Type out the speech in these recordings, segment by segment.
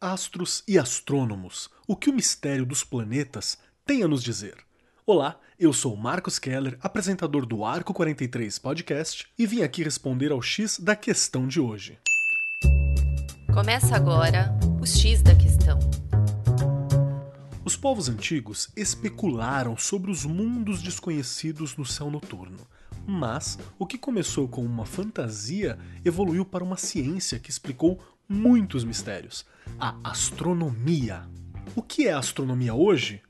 astros e astrônomos, o que o mistério dos planetas tem a nos dizer. Olá, eu sou Marcos Keller, apresentador do Arco 43 Podcast, e vim aqui responder ao X da questão de hoje. Começa agora o X da questão. Os povos antigos especularam sobre os mundos desconhecidos no céu noturno. Mas o que começou com uma fantasia evoluiu para uma ciência que explicou muitos mistérios: a astronomia. O que é astronomia hoje?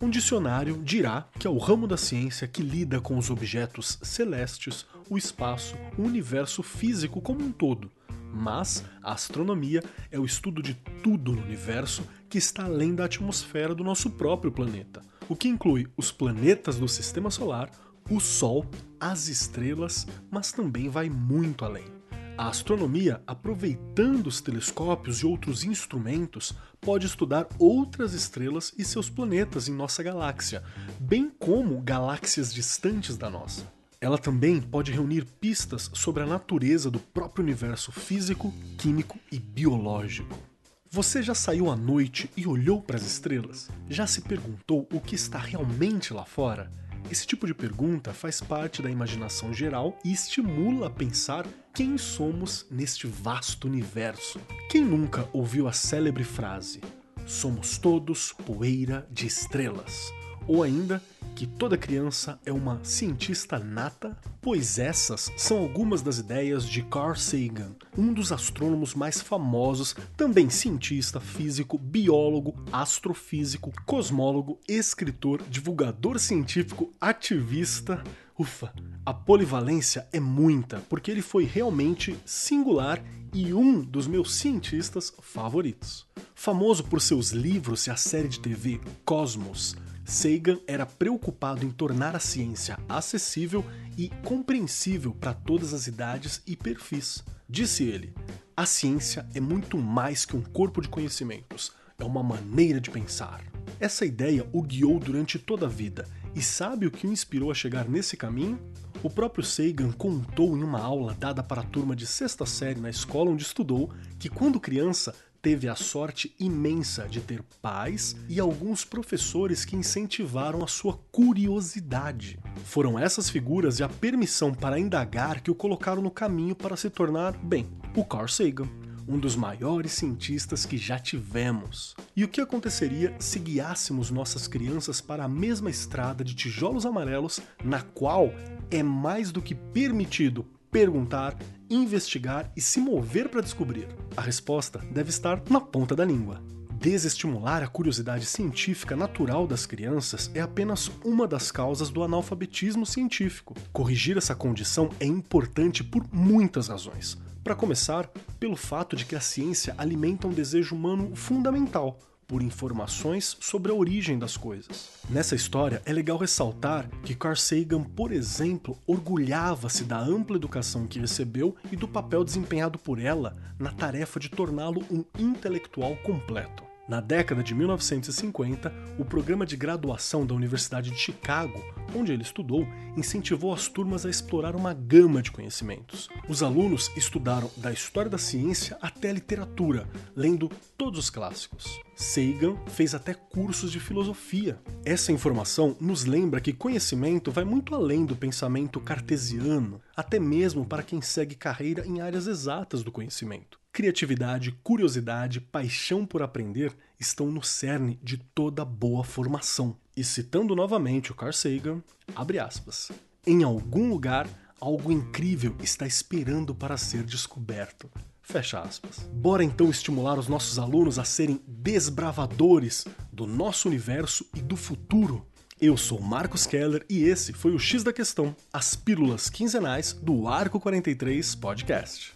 Um dicionário dirá que é o ramo da ciência que lida com os objetos celestes, o espaço, o universo físico como um todo. Mas a astronomia é o estudo de tudo no universo que está além da atmosfera do nosso próprio planeta, o que inclui os planetas do sistema solar, o Sol, as estrelas, mas também vai muito além. A astronomia, aproveitando os telescópios e outros instrumentos, pode estudar outras estrelas e seus planetas em nossa galáxia, bem como galáxias distantes da nossa. Ela também pode reunir pistas sobre a natureza do próprio universo físico, químico e biológico. Você já saiu à noite e olhou para as estrelas? Já se perguntou o que está realmente lá fora? Esse tipo de pergunta faz parte da imaginação geral e estimula a pensar quem somos neste vasto universo. Quem nunca ouviu a célebre frase: Somos todos poeira de estrelas? Ou ainda, que toda criança é uma cientista nata? Pois essas são algumas das ideias de Carl Sagan, um dos astrônomos mais famosos, também cientista, físico, biólogo, astrofísico, cosmólogo, escritor, divulgador científico, ativista. Ufa, a polivalência é muita, porque ele foi realmente singular e um dos meus cientistas favoritos. Famoso por seus livros e a série de TV Cosmos, Sagan era preocupado em tornar a ciência acessível e compreensível para todas as idades e perfis. Disse ele: A ciência é muito mais que um corpo de conhecimentos, é uma maneira de pensar. Essa ideia o guiou durante toda a vida, e sabe o que o inspirou a chegar nesse caminho? O próprio Sagan contou em uma aula dada para a turma de sexta série na escola onde estudou que, quando criança, teve a sorte imensa de ter pais e alguns professores que incentivaram a sua curiosidade. Foram essas figuras e a permissão para indagar que o colocaram no caminho para se tornar, bem, o Carl Sagan um dos maiores cientistas que já tivemos. E o que aconteceria se guiássemos nossas crianças para a mesma estrada de tijolos amarelos, na qual é mais do que permitido perguntar, investigar e se mover para descobrir? A resposta deve estar na ponta da língua. Desestimular a curiosidade científica natural das crianças é apenas uma das causas do analfabetismo científico. Corrigir essa condição é importante por muitas razões. Para começar, pelo fato de que a ciência alimenta um desejo humano fundamental, por informações sobre a origem das coisas. Nessa história, é legal ressaltar que Carl Sagan, por exemplo, orgulhava-se da ampla educação que recebeu e do papel desempenhado por ela na tarefa de torná-lo um intelectual completo. Na década de 1950, o programa de graduação da Universidade de Chicago, onde ele estudou, incentivou as turmas a explorar uma gama de conhecimentos. Os alunos estudaram da história da ciência até a literatura, lendo todos os clássicos. Sagan fez até cursos de filosofia. Essa informação nos lembra que conhecimento vai muito além do pensamento cartesiano, até mesmo para quem segue carreira em áreas exatas do conhecimento. Criatividade, curiosidade, paixão por aprender estão no cerne de toda boa formação. E citando novamente o Carl Sagan, abre aspas. Em algum lugar, algo incrível está esperando para ser descoberto. Fecha aspas. Bora então estimular os nossos alunos a serem desbravadores do nosso universo e do futuro. Eu sou Marcos Keller e esse foi o X da Questão, as pílulas quinzenais do Arco 43 Podcast.